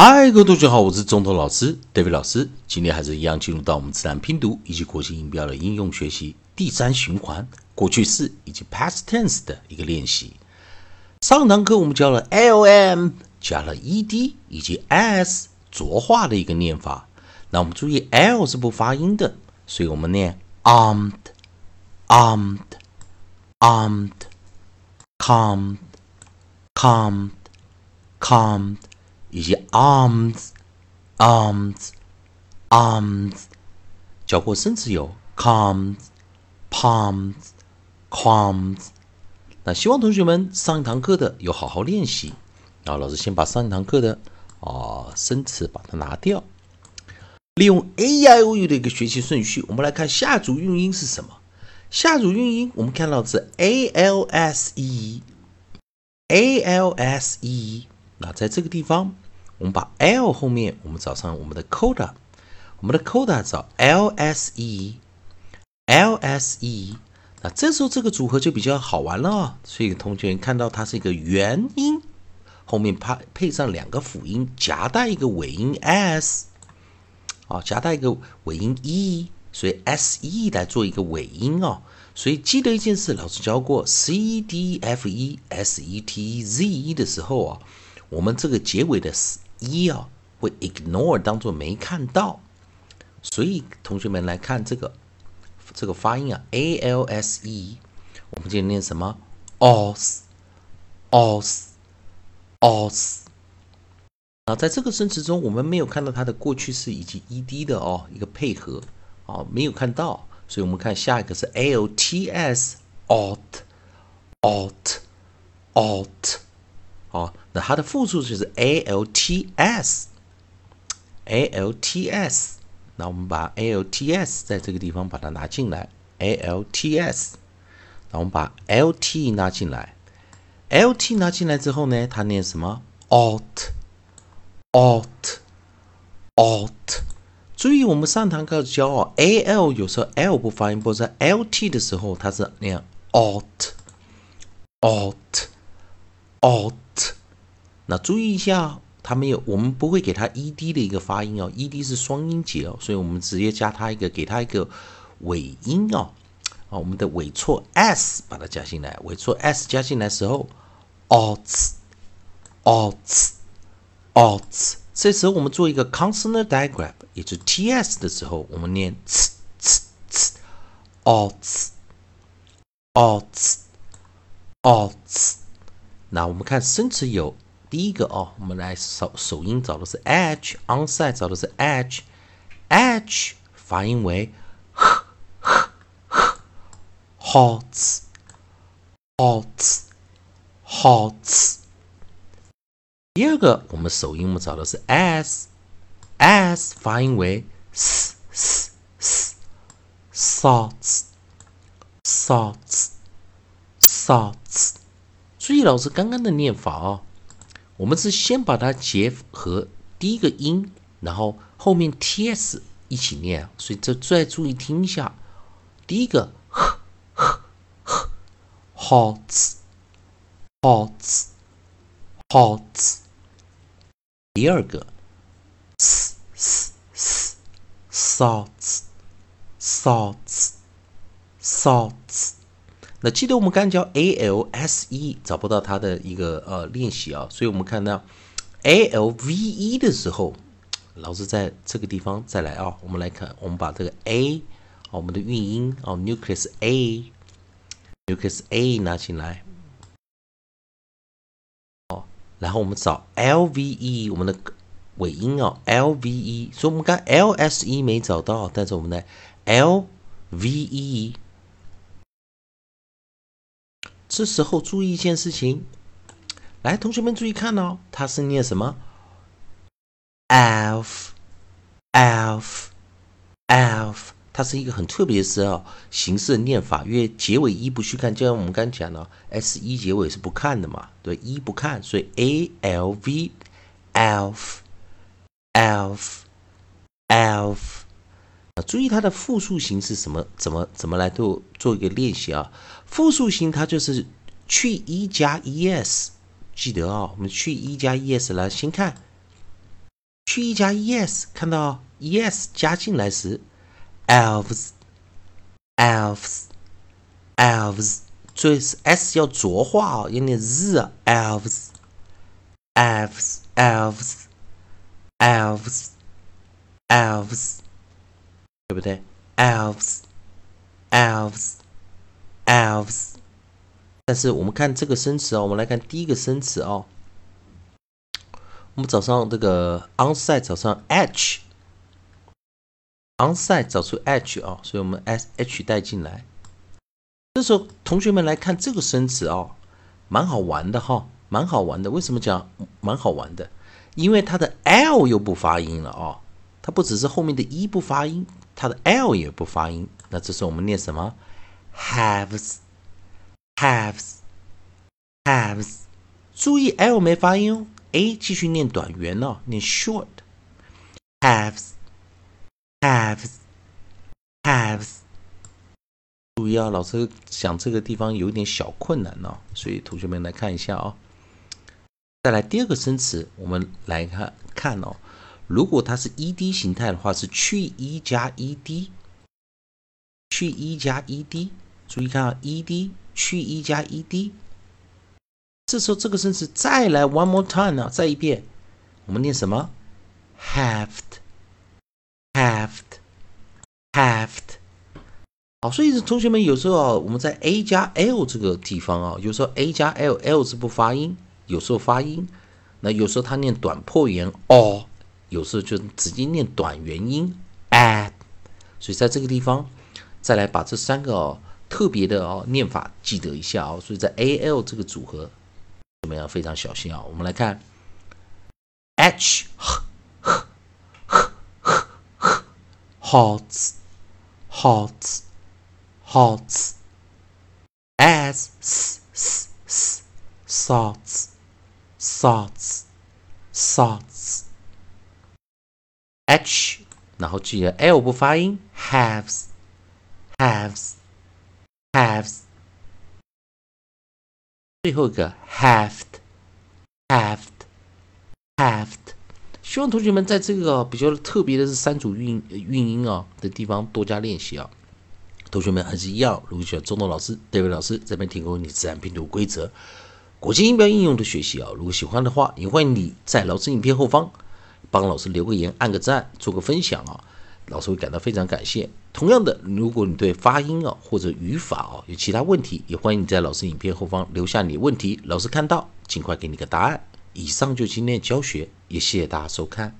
嗨，各位同学好，我是中头老师 David 老师。今天还是一样进入到我们自然拼读以及国际音标的应用学习第三循环，过去式以及 past tense 的一个练习。上堂课我们教了 lm 加了 ed 以及 s 浊化的一个念法。那我们注意 l 是不发音的，所以我们念 armed，armed，armed，calmed，calmed，calmed。以及 arms, arms, arms，教过生词有 comes, palms, qualms。那希望同学们上一堂课的有好好练习。然后老师先把上一堂课的啊生词把它拿掉，利用 a i o u 的一个学习顺序，我们来看下组韵音是什么。下组韵音我们看到是 a l s e, a l s e。那在这个地方，我们把 l 后面我们找上我们的 coda，我们的 coda 找 lse，lse。那这时候这个组合就比较好玩了，所以同学看到它是一个元音，后面配配上两个辅音，夹带一个尾音 s，啊，夹带一个尾音 e，所以 se 来做一个尾音哦。所以记得一件事，老师教过 c d f e s e t z e 的时候啊。我们这个结尾的“一”啊，会 ignore 当做没看到，所以同学们来看这个这个发音啊，a l s e，我们今天念什么？os，os，os。啊，在这个生词中，我们没有看到它的过去式以及 e d 的哦一个配合啊，没有看到，所以我们看下一个是 a l t s，alt，alt，alt。好，它的复数就是 a l t s，a l t s。那我们把 a l t s 在这个地方把它拿进来，a l t s。那我们把 l t 拿进来，l t 拿进来之后呢，它念什么？alt，alt，alt。注意，我们上堂课教哦，a l 有时候 l 不发音，不是 l t 的时候，它是念 alt，alt，alt。那注意一下，它没有，我们不会给它 e d 的一个发音哦，e d 是双音节哦，所以我们直接加它一个，给它一个尾音哦，啊，我们的尾错 s 把它加进来，尾错 s 加进来时候，alts，alts，alts，这时候我们做一个 consonant diagraph 也就是 t s 的时候，我们念 ts ts ts，alts，alts，alts，那我们看生词有。第一个哦，我们来首首音找的是 h，onside 找的是 h，h 发音为 h h h，halts，halts，halts。第二个我们首音我们找的是 s，s 发音为 s s s，salts，salts，salts。注意老师刚刚的念法哦。我们是先把它结合第一个音，然后后面 t s 一起念，所以这再注意听一下，第一个 h h h，halts，halts，halts，第二个 s s s，salts，salts，salts。那记得我们刚教 a l s e 找不到它的一个呃练习啊，所以我们看到 a l v e 的时候，老师在这个地方再来啊，我们来看，我们把这个 a 我们的韵音哦，nucleus a，nucleus a 拿进来，哦，然后我们找 l v e 我们的尾音啊，l v e，所以我们刚 l s e 没找到，但是我们的 l v e。这时候注意一件事情，来，同学们注意看哦，它是念什么？f f f，它是一个很特别的哦。形式的念法，因为结尾一不去看，就像我们刚讲的，s 一结尾是不看的嘛，对，一不看，所以 a l v，alf，alf，alf。注意它的复数形是什么？怎么怎么来做做一个练习啊？复数形它就是去一加 es，记得啊，我们去一加 es 来先看去 e 加 es，看到 es 加进来时，elves，elves，elves，注意是 s 要浊化哦，有点日啊，elves，elves，elves，elves，对不对？elves，elves，elves。但是我们看这个生词哦，我们来看第一个生词哦。我们早上这个 onsite 早上 h，onsite 找出 h 啊，所以我们 s h 带进来。这时候同学们来看这个生词哦，蛮好玩的哈，蛮好玩的。为什么讲蛮好玩的？因为它的 l 又不发音了哦，它不只是后面的 e 不发音，它的 l 也不发音。那这时候我们念什么？haves，haves，haves。注意 l 没发音哦。A 继续念短元哦，念 short，haves，haves，haves。注意啊，老师想这个地方有点小困难哦，所以同学们来看一下哦。再来第二个生词，我们来看看哦。如果它是 ed 形态的话，是去 e 加 ed，去 e 加 ed。注意看啊，ed 去 e 加 ed。这时候这个生词再来 one more time 呢，再一遍，我们念什么？haft，haft，haft。好，所以同学们有时候啊，我们在 a 加 l 这个地方啊，有时候 a 加 l，l 是不发音，有时候发音，那有时候它念短破元 o，有时候就直接念短元音 at。所以在这个地方再来把这三个哦特别的哦念法记得一下哦。所以在 a l 这个组合。怎么样？非常小心啊！我们来看，h h h h h hots hots hots S, s, s, s, sots, salts salts h，然后记得 l 不发音，haves haves haves。最后一个 halved，halved，halved，希望同学们在这个比较特别的是三组韵韵音啊的地方多加练习啊。同学们还是一样，如果喜欢中东老师、戴维老师这边提供你自然拼读规则、国际音标应用的学习啊，如果喜欢的话，也欢迎你在老师影片后方帮老师留个言、按个赞、做个分享啊。老师会感到非常感谢。同样的，如果你对发音啊或者语法啊有其他问题，也欢迎你在老师影片后方留下你的问题，老师看到尽快给你个答案。以上就今天的教学，也谢谢大家收看。